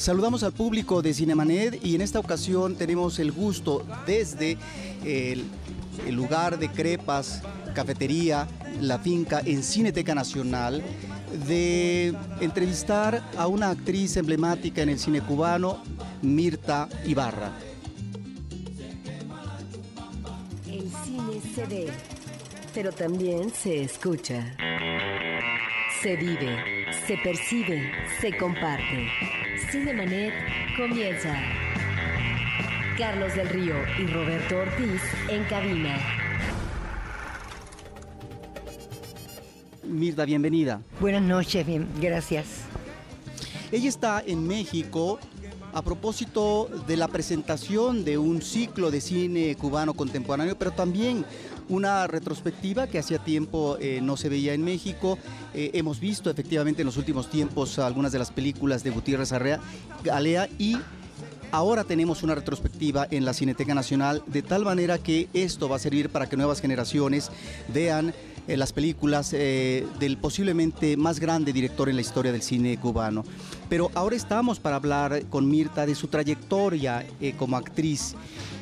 Saludamos al público de Cinemanet y en esta ocasión tenemos el gusto desde el, el lugar de crepas, cafetería, la finca en Cineteca Nacional de entrevistar a una actriz emblemática en el cine cubano, Mirta Ibarra. El cine se ve, pero también se escucha. Se vive, se percibe, se comparte. Cinemanet comienza. Carlos del Río y Roberto Ortiz en cabina. Mirta, bienvenida. Buenas noches, bien, gracias. Ella está en México a propósito de la presentación de un ciclo de cine cubano contemporáneo, pero también una retrospectiva que hacía tiempo eh, no se veía en México. Eh, hemos visto efectivamente en los últimos tiempos algunas de las películas de Gutiérrez Arrea, Galea y Ahora tenemos una retrospectiva en la Cineteca Nacional de tal manera que esto va a servir para que nuevas generaciones vean eh, las películas eh, del posiblemente más grande director en la historia del cine cubano. Pero ahora estamos para hablar con Mirta de su trayectoria eh, como actriz.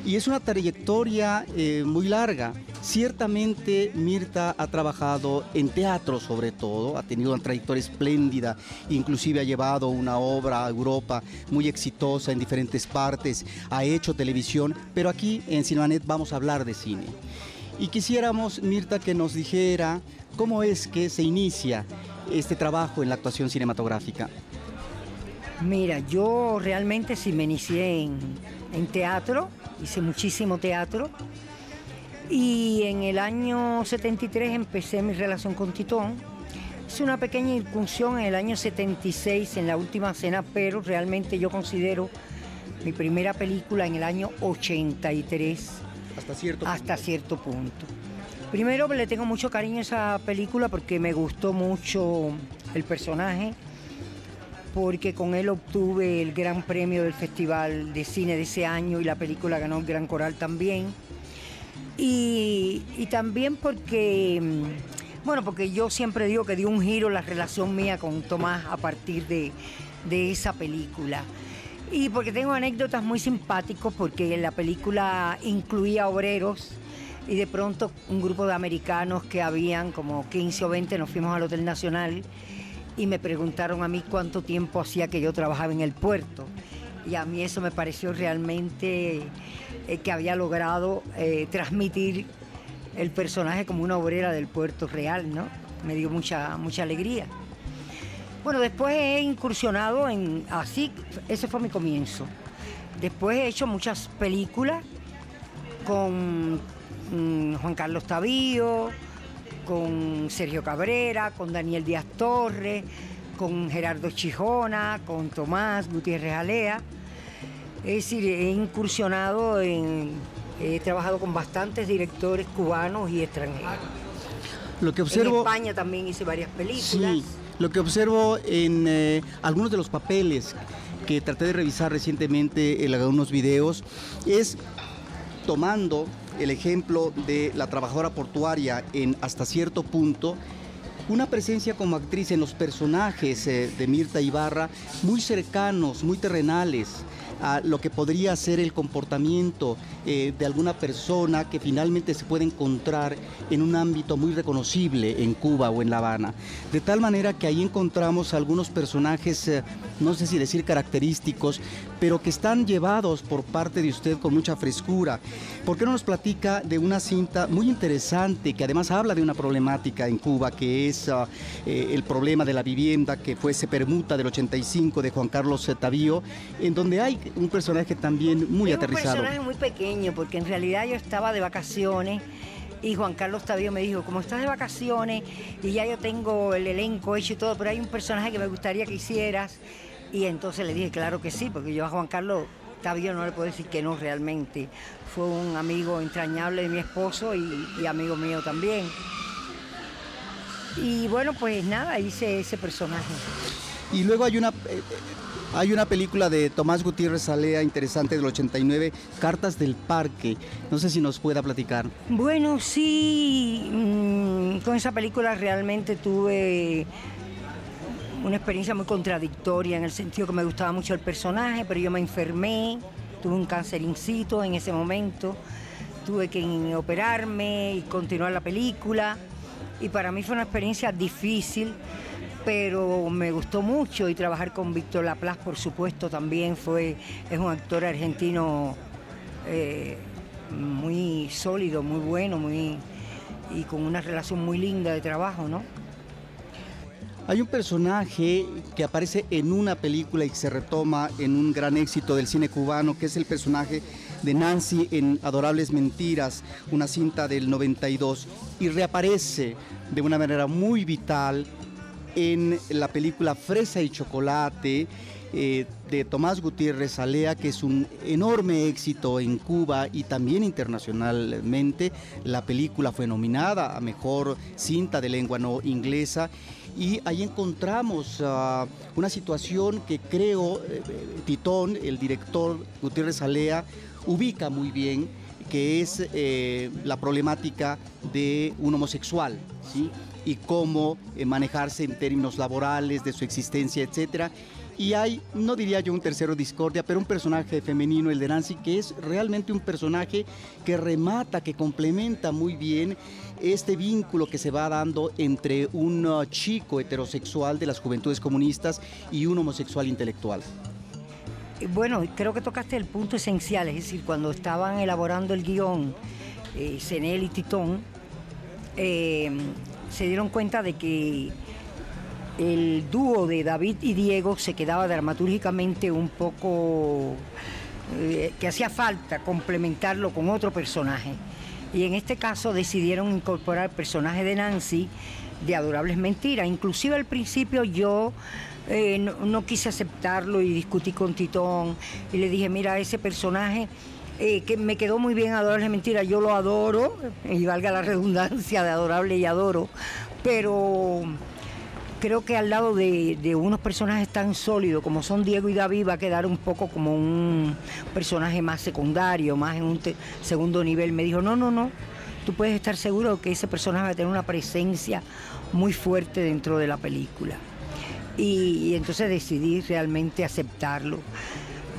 Y es una trayectoria eh, muy larga. Ciertamente Mirta ha trabajado en teatro sobre todo, ha tenido una trayectoria espléndida, inclusive ha llevado una obra a Europa muy exitosa en diferentes partes, ha hecho televisión, pero aquí en Cinemanet vamos a hablar de cine. Y quisiéramos, Mirta, que nos dijera cómo es que se inicia este trabajo en la actuación cinematográfica. Mira, yo realmente sí me inicié en, teatro, hice muchísimo teatro. Y en el año 73 empecé mi relación con Titón. Hice una pequeña incursión en el año 76 en la última cena, pero realmente yo considero mi primera película en el año 83 Hasta cierto punto. cierto punto. Primero le tengo mucho cariño a esa película porque me gustó mucho el personaje, porque con él obtuve el gran premio del Festival de Cine de ese año y la película ganó el Gran Coral también. Y, y también porque, mm, bueno, porque yo siempre digo que dio un giro la relación mía con Tomás a partir de, de esa película. Y porque tengo anécdotas muy simpáticos porque la película incluía obreros y de pronto un grupo de americanos que habían como 15 o 20 nos fuimos al Hotel Nacional y me preguntaron a mí cuánto tiempo hacía que yo trabajaba en el puerto. Y a mí eso me pareció realmente eh, que había logrado eh, transmitir el personaje como una obrera del puerto real, ¿no? Me dio mucha, mucha alegría. Bueno, después he incursionado en así, ese fue mi comienzo. Después he hecho muchas películas con mm, Juan Carlos Tavío, con Sergio Cabrera, con Daniel Díaz Torres, con Gerardo Chijona, con Tomás Gutiérrez Alea. Es decir, he incursionado en, he trabajado con bastantes directores cubanos y extranjeros. Lo que En observo... España también hice varias películas. Sí, lo que observo en eh, algunos de los papeles que traté de revisar recientemente en algunos videos es tomando el ejemplo de la trabajadora portuaria en hasta cierto punto una presencia como actriz en los personajes eh, de Mirta Ibarra muy cercanos, muy terrenales a lo que podría ser el comportamiento eh, de alguna persona que finalmente se puede encontrar en un ámbito muy reconocible en Cuba o en La Habana. De tal manera que ahí encontramos algunos personajes, eh, no sé si decir característicos, pero que están llevados por parte de usted con mucha frescura. ¿Por qué no nos platica de una cinta muy interesante que además habla de una problemática en Cuba, que es ah, eh, el problema de la vivienda que fue Se Permuta del 85 de Juan Carlos Tavío, en donde hay un personaje también muy es aterrizado? un personaje muy pequeño, porque en realidad yo estaba de vacaciones y Juan Carlos Tavío me dijo, como estás de vacaciones y ya yo tengo el elenco hecho y todo, pero hay un personaje que me gustaría que hicieras. Y entonces le dije, claro que sí, porque yo a Juan Carlos Tavío no le puedo decir que no realmente. Fue un amigo entrañable de mi esposo y, y amigo mío también. Y bueno, pues nada, hice ese personaje. Y luego hay una, eh, hay una película de Tomás Gutiérrez Alea interesante del 89, Cartas del Parque. No sé si nos pueda platicar. Bueno, sí, mm, con esa película realmente tuve una experiencia muy contradictoria en el sentido que me gustaba mucho el personaje, pero yo me enfermé, tuve un cáncer incito en ese momento, tuve que operarme y continuar la película. Y para mí fue una experiencia difícil, pero me gustó mucho y trabajar con Víctor Laplace, por supuesto, también fue, es un actor argentino eh, muy sólido, muy bueno, muy y con una relación muy linda de trabajo, ¿no? Hay un personaje que aparece en una película y se retoma en un gran éxito del cine cubano, que es el personaje de Nancy en Adorables Mentiras, una cinta del 92, y reaparece de una manera muy vital en la película Fresa y Chocolate, eh, de Tomás Gutiérrez Alea, que es un enorme éxito en Cuba y también internacionalmente. La película fue nominada a Mejor Cinta de Lengua No Inglesa y ahí encontramos ah, una situación que creo eh, Titón, el director Gutiérrez Alea, ubica muy bien que es eh, la problemática de un homosexual, ¿sí? Y cómo manejarse en términos laborales, de su existencia, etcétera. Y hay, no diría yo un tercero discordia, pero un personaje femenino, el de Nancy, que es realmente un personaje que remata, que complementa muy bien este vínculo que se va dando entre un uh, chico heterosexual de las juventudes comunistas y un homosexual intelectual. Bueno, creo que tocaste el punto esencial, es decir, cuando estaban elaborando el guion, eh, y Titón, eh, se dieron cuenta de que el dúo de David y Diego se quedaba dramatúrgicamente un poco eh, que hacía falta complementarlo con otro personaje. Y en este caso decidieron incorporar el personaje de Nancy de Adorables Mentiras. Inclusive al principio yo eh, no, quise aceptarlo y discutí con Titón y le dije, mira, ese personaje eh, que me quedó muy bien Adorables Mentiras, yo lo adoro, y valga la redundancia de adorable y adoro, pero creo que al lado de, unos personajes tan sólidos como son Diego y David va a quedar un poco como un personaje más secundario, más en un segundo nivel. Me dijo, no, no, no, tú puedes estar seguro que ese personaje va a tener una presencia muy fuerte dentro de la película. Y entonces decidí realmente aceptarlo.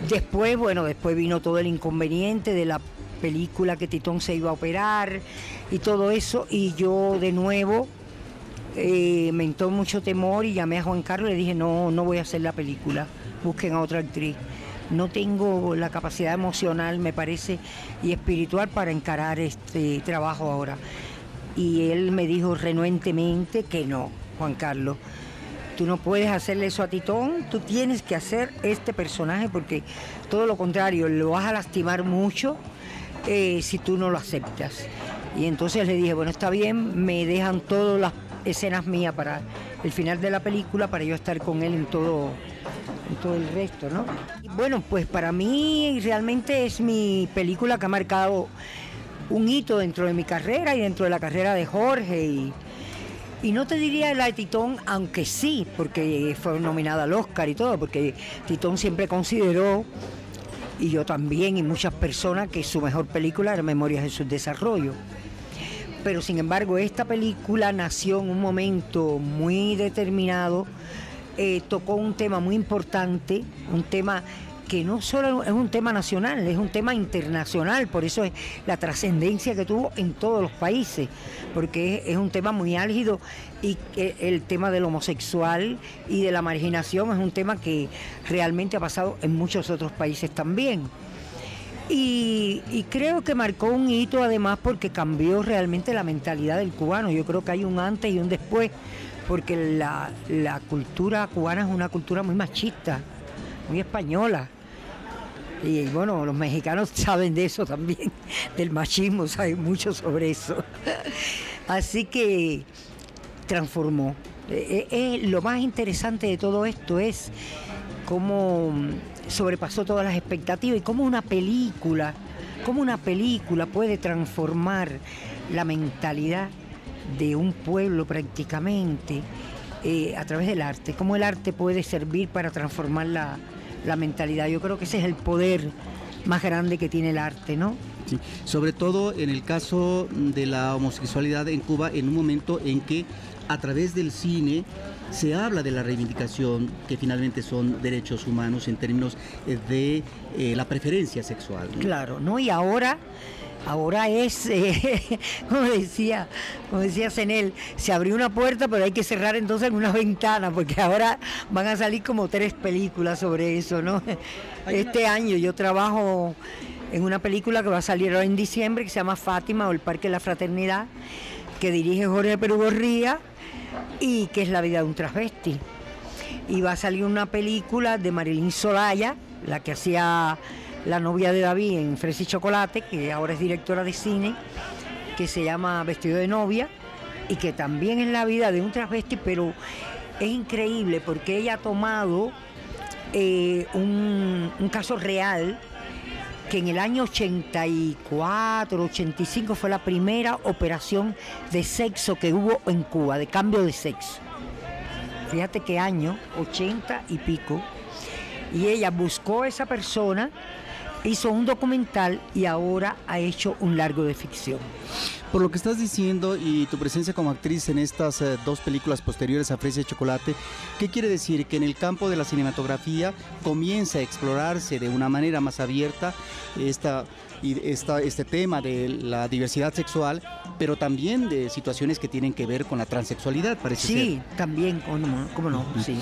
Después, bueno, después vino todo el inconveniente de la película que Titón se iba a operar y todo eso, y yo de nuevo eh, me entró mucho temor y llamé a Juan Carlos y le dije, no, no voy a hacer la película, busquen a otra actriz. No tengo la capacidad emocional, me parece, y espiritual para encarar este trabajo ahora. Y él me dijo renuentemente que no, Juan Carlos. Tú no puedes hacerle eso a Titón, tú tienes que hacer este personaje porque todo lo contrario, lo vas a lastimar mucho eh, si tú no lo aceptas. Y entonces le dije, bueno, está bien, me dejan todas las escenas mías para el final de la película, para yo estar con él en todo, en todo el resto, ¿no? bueno, pues para mí realmente es mi película que ha marcado un hito dentro de mi carrera y dentro de la carrera de Jorge y no te diría la de Titón, aunque sí, porque fue nominada al Oscar y todo, porque Titón siempre consideró, y yo también, y muchas personas, que su mejor película era Memorias de su Desarrollo. Pero sin embargo esta película nació en un momento muy determinado, eh, tocó un tema muy importante, un tema que no solo es un tema nacional, es un tema internacional, por eso es la trascendencia que tuvo en todos los países, porque es, un tema muy álgido y el tema del homosexual y de la marginación es un tema que realmente ha pasado en muchos otros países también. Y, creo que marcó un hito además porque cambió realmente la mentalidad del cubano. Yo creo que hay un antes y un después, porque la, cultura cubana es una cultura muy machista, muy española. Y bueno, los mexicanos saben de eso también, del machismo, saben mucho sobre eso. Así que transformó. Eh, lo más interesante de todo esto es cómo sobrepasó todas las expectativas y cómo una película, cómo una película puede transformar la mentalidad de un pueblo prácticamente eh, a través del arte, cómo el arte puede servir para transformar la, la mentalidad. Yo creo que ese es el poder más grande que tiene el arte, ¿no? sobre todo en el caso de la homosexualidad en Cuba, en un momento en que a través del cine se habla de la reivindicación que finalmente son derechos humanos en términos de eh, la preferencia sexual. Claro, ¿no? Y ahora ahora es, eh, como decía, como decía Senel, se abrió una puerta, pero hay que cerrar entonces algunas ventanas, porque ahora van a salir como tres películas sobre eso, ¿no? Este año yo trabajo en una película que va a salir ahora en diciembre, que se llama Fátima o El Parque de la Fraternidad, que dirige Jorge Perú Gorría y que es la vida de un transvesti. Y va a salir una película de Marilyn Solaya, la que hacía la novia de David en Fresa y Chocolate, que ahora es directora de cine, que se llama Vestido de novia, y que también es la vida de un transvesti, pero es increíble porque ella ha tomado eh, un, un caso real que en el año 84, 85 fue la primera operación de sexo que hubo en Cuba, de cambio de sexo. Fíjate qué año, 80 y pico. Y ella buscó a esa persona, hizo un documental y ahora ha hecho un largo de ficción. Por lo que estás diciendo y tu presencia como actriz en estas eh, dos películas posteriores a Fresa y Chocolate, ¿qué quiere decir? Que en el campo de la cinematografía comienza a explorarse de una manera más abierta esta y este tema de la diversidad sexual, pero también de situaciones que tienen que ver con la transexualidad, parece sí, ser. Sí, también, ¿cómo no? Sí.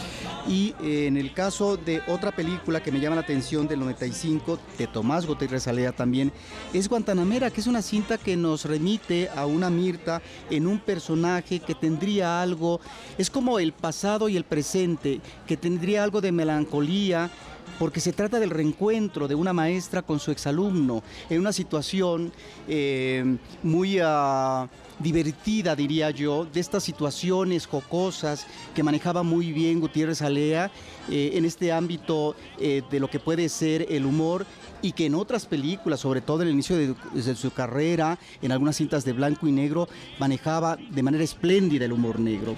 Y eh, en el caso de otra película que me llama la atención del 95, de Tomás Gutiérrez Alea también, es Guantanamera, que es una cinta que nos remite a una Mirta en un personaje que tendría algo, es como el pasado y el presente, que tendría algo de melancolía, porque se trata del reencuentro de una maestra con su exalumno en una situación eh, muy ah, divertida, diría yo, de estas situaciones jocosas que manejaba muy bien Gutiérrez Alea eh, en este ámbito eh, de lo que puede ser el humor y que en otras películas, sobre todo en el inicio de, su carrera, en algunas cintas de blanco y negro, manejaba de manera espléndida el humor negro.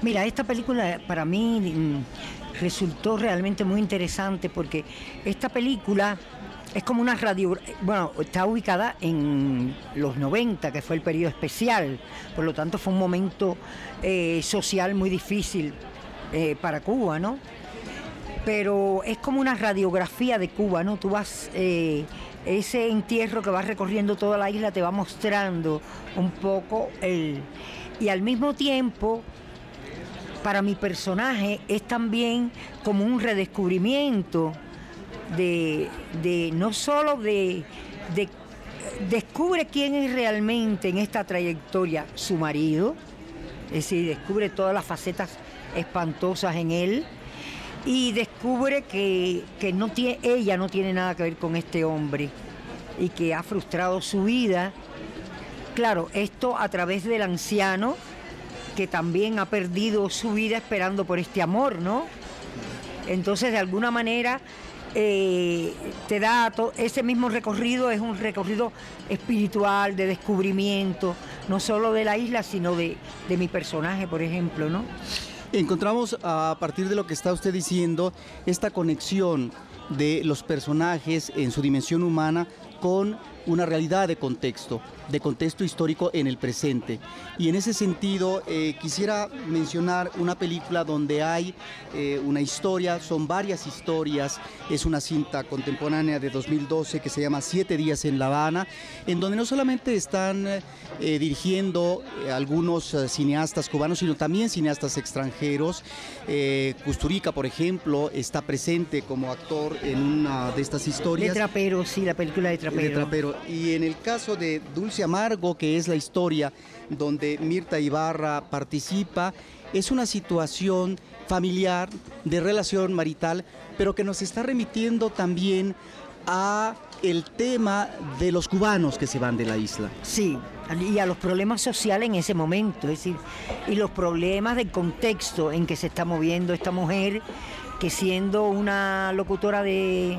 Mira, esta película para mí mm, resultó realmente muy interesante porque esta película es como una radio, bueno, está ubicada en los 90, que fue el periodo especial, por lo tanto fue un momento eh, social muy difícil eh, para Cuba, ¿no? Pero es como una radiografía de Cuba, ¿no? Tú vas, eh, ese entierro que vas recorriendo toda la isla te va mostrando un poco el... Y al mismo tiempo para mi personaje es también como un redescubrimiento de, no solo de, de, descubre quién es realmente en esta trayectoria su marido, es decir, descubre todas las facetas espantosas en él y descubre que, que no tiene, ella no tiene nada que ver con este hombre y que ha frustrado su vida. Claro, esto a través del anciano que también ha perdido su vida esperando por este amor, ¿no? Entonces, de alguna manera, eh, te da ese mismo recorrido, es un recorrido espiritual, de descubrimiento, no solo de la isla, sino de, de mi personaje, por ejemplo, ¿no? Encontramos a partir de lo que está usted diciendo esta conexión de los personajes en su dimensión humana con una realidad de contexto de contexto histórico en el presente. Y en ese sentido eh, quisiera mencionar una película donde hay eh, una historia, son varias historias, es una cinta contemporánea de 2012 que se llama Siete días en La Habana, en donde no solamente están eh, dirigiendo algunos cineastas cubanos, sino también cineastas extranjeros. Custurica, por ejemplo, está presente como actor en una de estas historias. De Trapero, sí, la película de Trapero. De Trapero. Y en el caso de Dulce Amargo, que es la historia donde Mirta Ibarra participa, es una situación familiar, de relación marital, pero que nos está remitiendo también a el tema de los cubanos que se van de la isla. Sí, y a los problemas sociales en ese momento, es decir, y los problemas del contexto en que se está moviendo esta mujer, que siendo una locutora de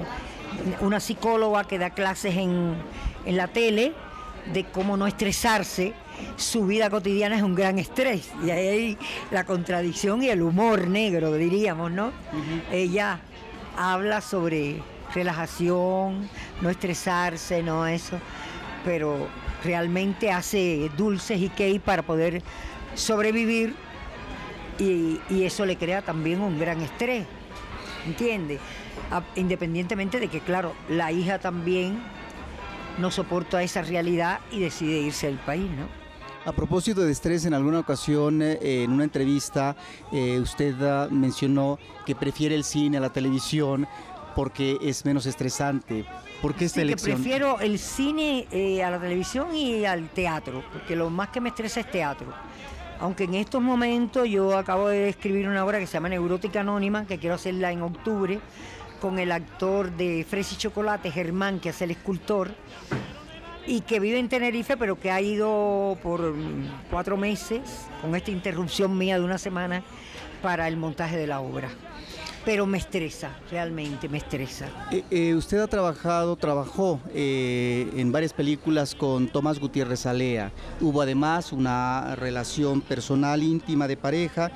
una psicóloga que da clases en, en la tele, de cómo no estresarse, su vida cotidiana es un gran estrés. Y ahí la contradicción y el humor negro, diríamos, ¿no? Ella habla sobre relajación, no estresarse, no eso. pero realmente hace dulces y cake para poder sobrevivir y, y eso le crea también un gran estrés, ¿entiendes? Independientemente de que, claro, la hija también no soporta esa realidad y decide irse del país, ¿no? A propósito de estrés, en alguna ocasión, eh, en una entrevista, eh, usted ah, mencionó que prefiere el cine a la televisión porque es menos estresante. ¿Por qué esta sí, elección? Que prefiero el cine eh, a la televisión y al teatro, porque lo más que me estresa es teatro. Aunque en estos momentos yo acabo de escribir una obra que se llama Neurótica Anónima, que quiero hacerla en octubre, con el actor de Fresa y Chocolate, Germán, que es el escultor, y que vive en Tenerife, pero que ha ido por cuatro meses, con esta interrupción mía de una semana, para el montaje de la obra pero me estresa, realmente me estresa. Eh, eh, usted ha trabajado, trabajó eh, en varias películas con Tomás Gutiérrez Alea. Hubo además una relación personal íntima de pareja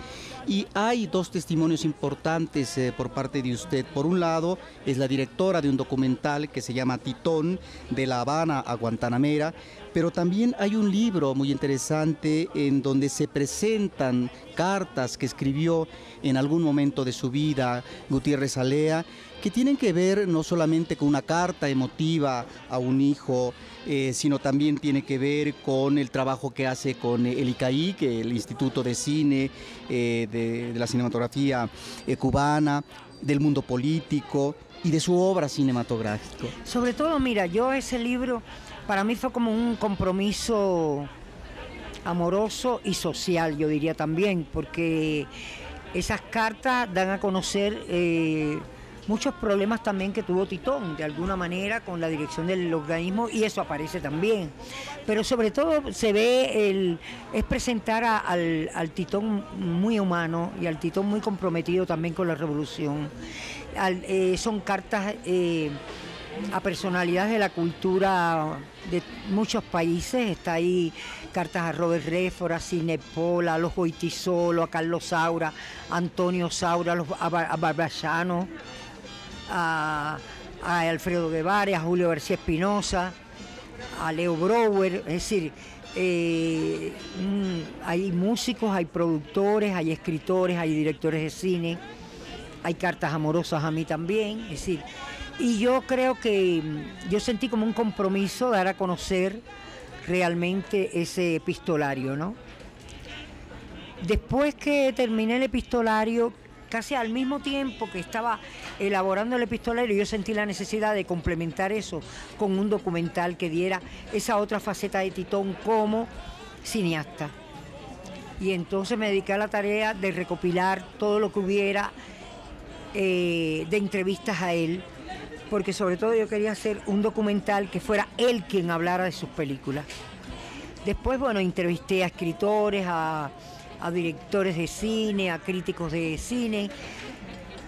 y hay dos testimonios importantes por parte de usted. Por un lado, es la directora de un documental que se llama Titón, de La Habana a Guantanamera, pero también hay un libro muy interesante en donde se presentan cartas que escribió en algún momento de su vida Gutiérrez Alea, que tienen que ver no solamente con una carta emotiva a un hijo, eh, sino también tiene que ver con el trabajo que hace con el ICAI, que el Instituto de Cine eh, de, la Cinematografía eh, Cubana, del mundo político y de su obra cinematográfica. Sobre todo, mira, yo ese libro para mí fue como un compromiso amoroso y social, yo diría también, porque esas cartas dan a conocer eh, muchos problemas también que tuvo Titón, de alguna manera, con la dirección del organismo, y eso aparece también. Pero sobre todo se ve el, es presentar al, Titón muy humano y al Titón muy comprometido también con la revolución. Eh, son cartas eh, a personalidades de la cultura de muchos países. Está ahí cartas a Robert Redford, a Cinepola, a los Goitisolo, a Carlos Saura, a Antonio Saura, a, los, a Alfredo Guevara, a Julio García Espinosa, a Leo Brower, es decir, eh, mm, hay músicos, hay productores, hay escritores, hay directores de cine, hay cartas amorosas a mí también, es decir, y yo creo que mm, yo sentí como un compromiso dar a conocer realmente ese epistolario, ¿no? Después que terminé el epistolario, casi al mismo tiempo que estaba elaborando el epistolario, yo sentí la necesidad de complementar eso con un documental que diera esa otra faceta de Titón como cineasta. Y entonces me dediqué a la tarea de recopilar todo lo que hubiera eh, de entrevistas a él porque sobre todo yo quería hacer un documental que fuera él quien hablara de sus películas. Después, bueno, entrevisté a escritores, a, directores de cine, a críticos de cine,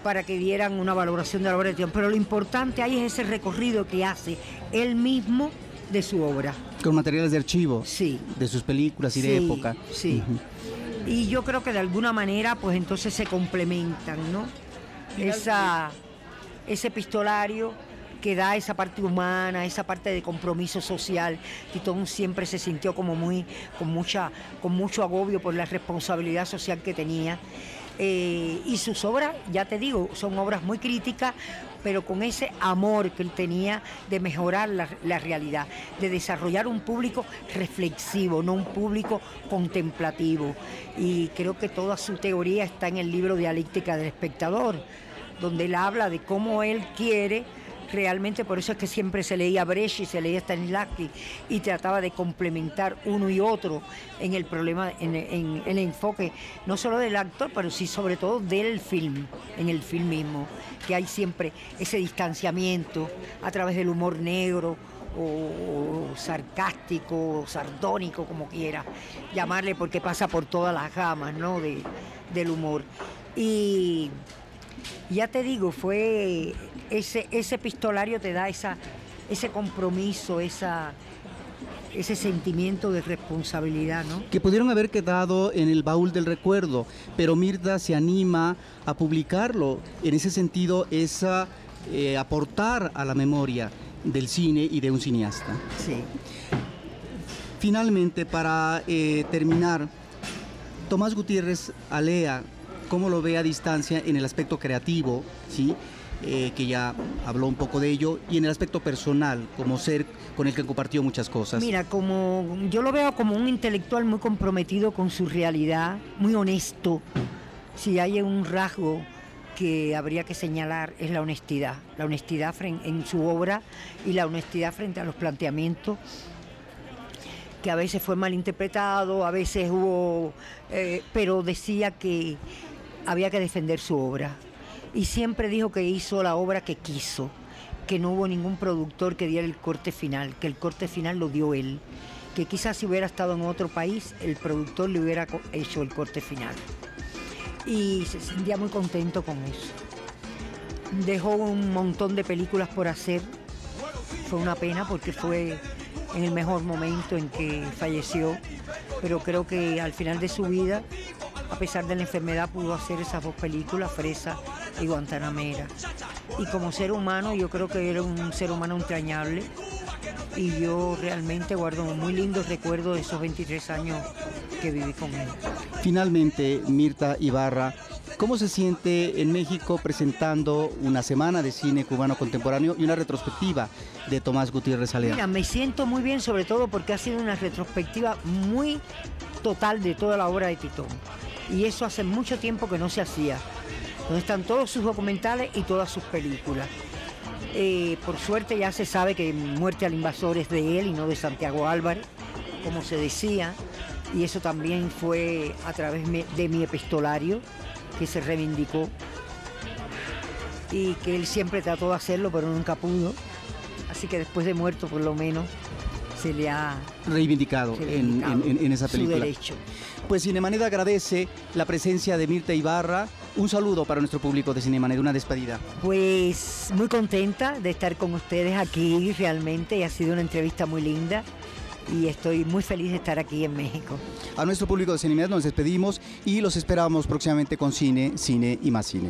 para que dieran una valoración de la obra de Titón. Pero lo importante ahí es ese recorrido que hace él mismo de su obra. Con materiales de archivo. Sí. De sus películas y de época. Sí. Y yo creo que de alguna manera, pues entonces se complementan, ¿no? Esa ese epistolario que da esa parte humana, esa parte de compromiso social. Titón siempre se sintió como muy, con mucha, con mucho agobio por la responsabilidad social que tenía. Eh, y sus obras, ya te digo, son obras muy críticas, pero con ese amor que él tenía de mejorar la, la, realidad, de desarrollar un público reflexivo, no un público contemplativo. Y creo que toda su teoría está en el libro Dialéctica del Espectador donde él habla de cómo él quiere realmente, por eso es que siempre se leía Brecht y se leía Stanislavski y trataba de complementar uno y otro en el problema, en, el enfoque, no solo del actor, pero sí sobre todo del film, en el film mismo, que hay siempre ese distanciamiento a través del humor negro o, sarcástico, o sardónico, como quiera llamarle, porque pasa por todas las gamas ¿no? de, del humor. Y ya te digo, fue ese, ese epistolario te da esa, ese compromiso, esa, ese sentimiento de responsabilidad, ¿no? Que pudieron haber quedado en el baúl del recuerdo, pero Mirda se anima a publicarlo. En ese sentido, es eh, aportar a la memoria del cine y de un cineasta. Sí. Finalmente, para eh, terminar, Tomás Gutiérrez Alea, ¿cómo lo ve a distancia en el aspecto creativo, ¿sí? Eh, que ya habló un poco de ello, y en el aspecto personal, como ser con el que compartió muchas cosas? Mira, como yo lo veo como un intelectual muy comprometido con su realidad, muy honesto. Si hay un rasgo que habría que señalar es la honestidad, la honestidad en su obra y la honestidad frente a los planteamientos que a veces fue mal interpretado, a veces hubo, eh, pero decía que había que defender su obra. Y siempre dijo que hizo la obra que quiso, que no hubo ningún productor que diera el corte final, que el corte final lo dio él, que quizás si hubiera estado en otro país, el productor le hubiera hecho el corte final. Y se sentía muy contento con eso. Dejó un montón de películas por hacer. Fue una pena porque fue en el mejor momento en que falleció, pero creo que al final de su vida, a pesar de la enfermedad, pudo hacer esas dos películas, Fresa y Guantanamera. Y como ser humano, yo creo que era un ser humano entrañable y yo realmente guardo un muy lindos recuerdos de esos 23 años que viví con él. Finalmente, Mirta Ibarra, ¿Cómo se siente en México presentando una semana de cine cubano contemporáneo y una retrospectiva de Tomás Gutiérrez Alea? Mira, me siento muy bien, sobre todo porque ha sido una retrospectiva muy total de toda la obra de Titón. Y eso hace mucho tiempo que no se hacía. Donde están todos sus documentales y todas sus películas. Eh, por suerte ya se sabe que Muerte al Invasor es de él y no de Santiago Álvarez, como se decía. Y eso también fue a través de mi epistolario que se reivindicó y que él siempre trató de hacerlo, pero nunca pudo. Así que después de muerto, por lo menos, se le ha reivindicado, en, esa película. Su derecho. Pues Cinemanet agradece la presencia de Mirta Ibarra. Un saludo para nuestro público de Cinemanet, una despedida. Pues muy contenta de estar con ustedes aquí realmente y ha sido una entrevista muy linda y estoy muy feliz de estar aquí en México. A nuestro público de Cinemedia nos despedimos y los esperamos próximamente con cine, cine y más cine.